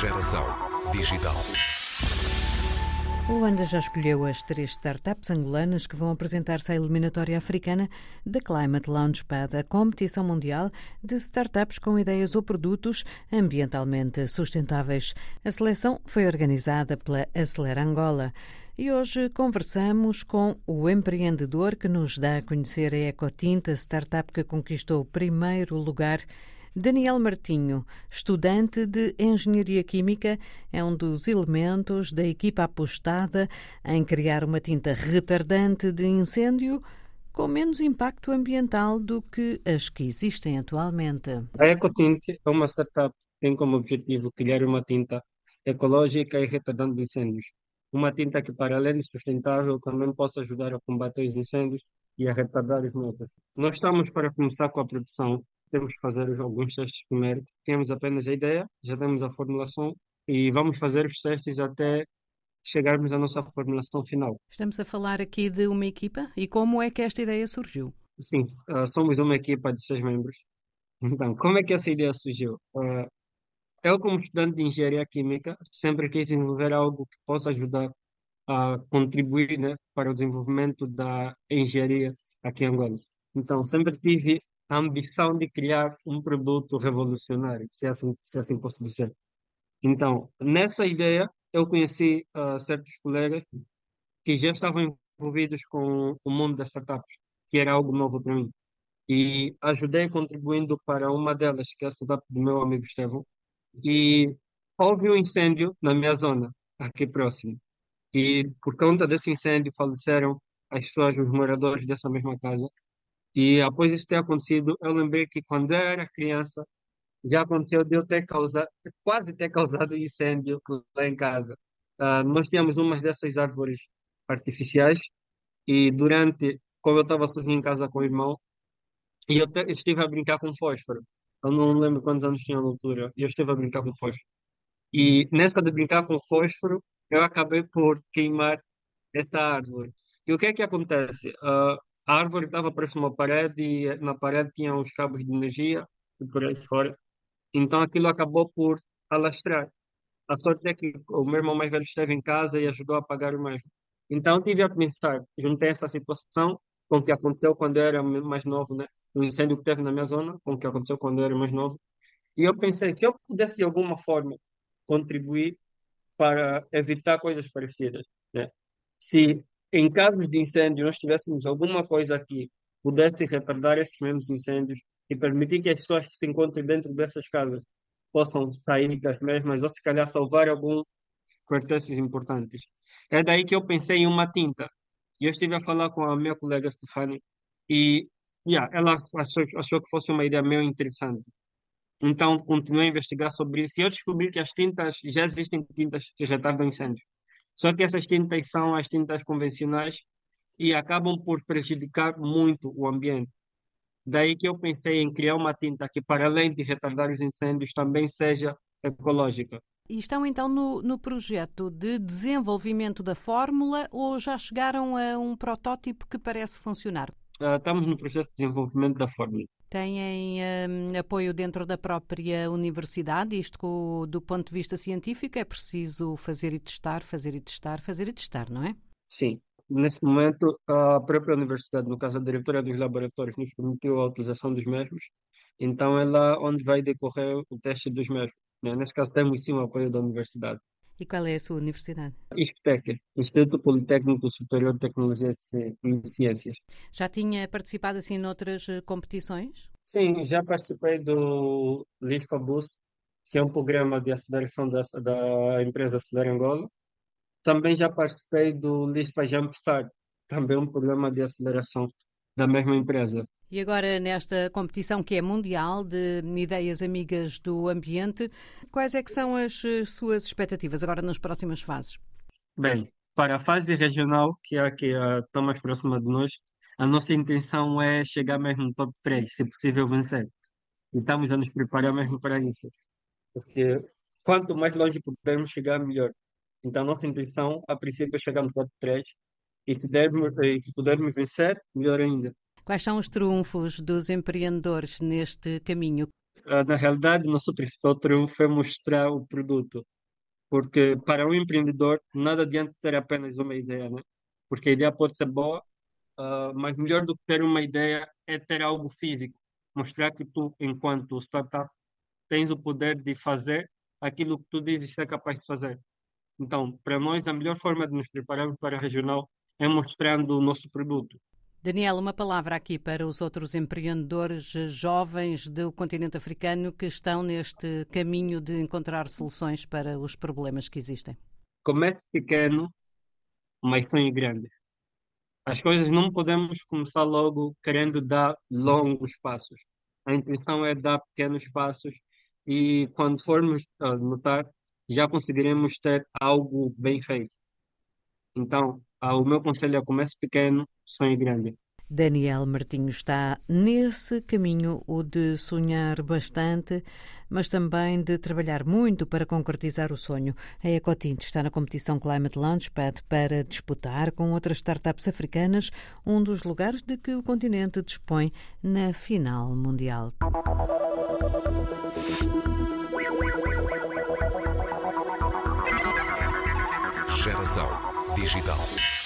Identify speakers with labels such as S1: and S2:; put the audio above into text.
S1: Geração digital.
S2: Luanda já escolheu as três startups angolanas que vão apresentar-se à eliminatória africana da Climate Launchpad, a competição mundial de startups com ideias ou produtos ambientalmente sustentáveis. A seleção foi organizada pela Acelera Angola. E hoje conversamos com o empreendedor que nos dá a conhecer a Ecotinta, startup que conquistou o primeiro lugar Daniel Martinho, estudante de Engenharia Química, é um dos elementos da equipa apostada em criar uma tinta retardante de incêndio com menos impacto ambiental do que as que existem atualmente.
S3: A EcoTint é uma startup que tem como objetivo criar uma tinta ecológica e retardante de incêndios. Uma tinta que, para além de sustentável, também possa ajudar a combater os incêndios e a retardar os mesmos. Nós estamos para começar com a produção temos que fazer alguns testes primeiro. Temos apenas a ideia, já temos a formulação e vamos fazer os testes até chegarmos à nossa formulação final.
S2: Estamos a falar aqui de uma equipa e como é que esta ideia surgiu?
S3: Sim, uh, somos uma equipa de seis membros. Então, como é que essa ideia surgiu? Uh, eu, como estudante de engenharia química, sempre quis desenvolver algo que possa ajudar a contribuir né, para o desenvolvimento da engenharia aqui em Angola. Então, sempre tive a ambição de criar um produto revolucionário, se assim, se assim posso dizer. Então, nessa ideia, eu conheci uh, certos colegas que já estavam envolvidos com o mundo das startups, que era algo novo para mim. E ajudei contribuindo para uma delas, que é a startup do meu amigo Estevão. E houve um incêndio na minha zona, aqui próximo. E por conta desse incêndio faleceram as pessoas, os moradores dessa mesma casa. E após isso ter acontecido, eu lembrei que quando eu era criança, já aconteceu de eu ter causado, quase ter causado incêndio lá em casa. Uh, nós tínhamos umas dessas árvores artificiais e durante, quando eu estava sozinho em casa com o irmão, e eu, te, eu estive a brincar com fósforo. Eu não lembro quantos anos tinha na altura, e eu estive a brincar com fósforo. E nessa de brincar com fósforo, eu acabei por queimar essa árvore. E o que é que acontece? Uh, a árvore estava próxima à parede e na parede tinha os cabos de energia e por aí fora. Então aquilo acabou por alastrar. A sorte é que o meu irmão mais velho esteve em casa e ajudou a apagar o mesmo. Então tive a pensar, juntei essa situação com o que aconteceu quando eu era mais novo, né? O incêndio que teve na minha zona, com o que aconteceu quando eu era mais novo. E eu pensei, se eu pudesse de alguma forma contribuir para evitar coisas parecidas, né? Se em casos de incêndio, nós tivéssemos alguma coisa que pudesse retardar esses mesmos incêndios e permitir que as pessoas que se encontrem dentro dessas casas possam sair das mesmas ou se calhar salvar alguns pertences importantes. É daí que eu pensei em uma tinta. E eu estive a falar com a minha colega Stefani e yeah, ela achou, achou que fosse uma ideia meio interessante. Então, continuei a investigar sobre isso e eu descobri que as tintas, já existem tintas que retardam incêndios. Só que essas tintas são as tintas convencionais e acabam por prejudicar muito o ambiente. Daí que eu pensei em criar uma tinta que, para além de retardar os incêndios, também seja ecológica.
S2: E estão então no, no projeto de desenvolvimento da fórmula ou já chegaram a um protótipo que parece funcionar?
S3: Uh, estamos no processo de desenvolvimento da fórmula.
S2: Têm um, apoio dentro da própria universidade? Isto do ponto de vista científico é preciso fazer e testar, fazer e testar, fazer e testar, não é?
S3: Sim. Nesse momento, a própria universidade, no caso a diretora dos laboratórios, nos permitiu a utilização dos mesmos. Então, é lá onde vai decorrer o teste dos mesmos. Né? Nesse caso, temos sim o apoio da universidade.
S2: E qual é a sua universidade?
S3: ISCTEC, Instituto Politécnico Superior de Tecnologia e Ciências.
S2: Já tinha participado assim noutras eh, competições?
S3: Sim, já participei do LISPA Boost, que é um programa de aceleração da, da empresa Acelera Angola. Também já participei do LISPA Jumpstart, também um programa de aceleração da mesma empresa.
S2: E agora, nesta competição que é mundial de ideias amigas do ambiente, quais é que são as eh, suas expectativas agora nas próximas fases?
S3: Bem, para a fase regional, que é a que está mais próxima de nós, a nossa intenção é chegar mesmo no top 3, se possível vencer. E estamos a nos preparar mesmo para isso. Porque quanto mais longe pudermos chegar, melhor. Então, a nossa intenção, a princípio, é chegar no top 3. E se, dermos, e se pudermos vencer, melhor ainda.
S2: Quais são os trunfos dos empreendedores neste caminho?
S3: Uh, na realidade, nosso principal triunfo é mostrar o produto. Porque para um empreendedor, nada adianta ter apenas uma ideia, né? Porque a ideia pode ser boa, uh, mas melhor do que ter uma ideia é ter algo físico. Mostrar que tu, enquanto startup, tens o poder de fazer aquilo que tu dizes ser capaz de fazer. Então, para nós, a melhor forma de nos prepararmos para a regional é mostrando o nosso produto.
S2: Daniel, uma palavra aqui para os outros empreendedores jovens do continente africano que estão neste caminho de encontrar soluções para os problemas que existem.
S3: Comece pequeno, mas sonhe grande. As coisas não podemos começar logo querendo dar longos passos. A intenção é dar pequenos passos e quando formos notar, já conseguiremos ter algo bem feito. Então, ah, o meu conselho é comece pequeno, sonhe grande.
S2: Daniel Martinho está nesse caminho, o de sonhar bastante, mas também de trabalhar muito para concretizar o sonho. A Ecotint está na competição Climate Launchpad para disputar com outras startups africanas um dos lugares de que o continente dispõe na final mundial.
S1: Geração Digital.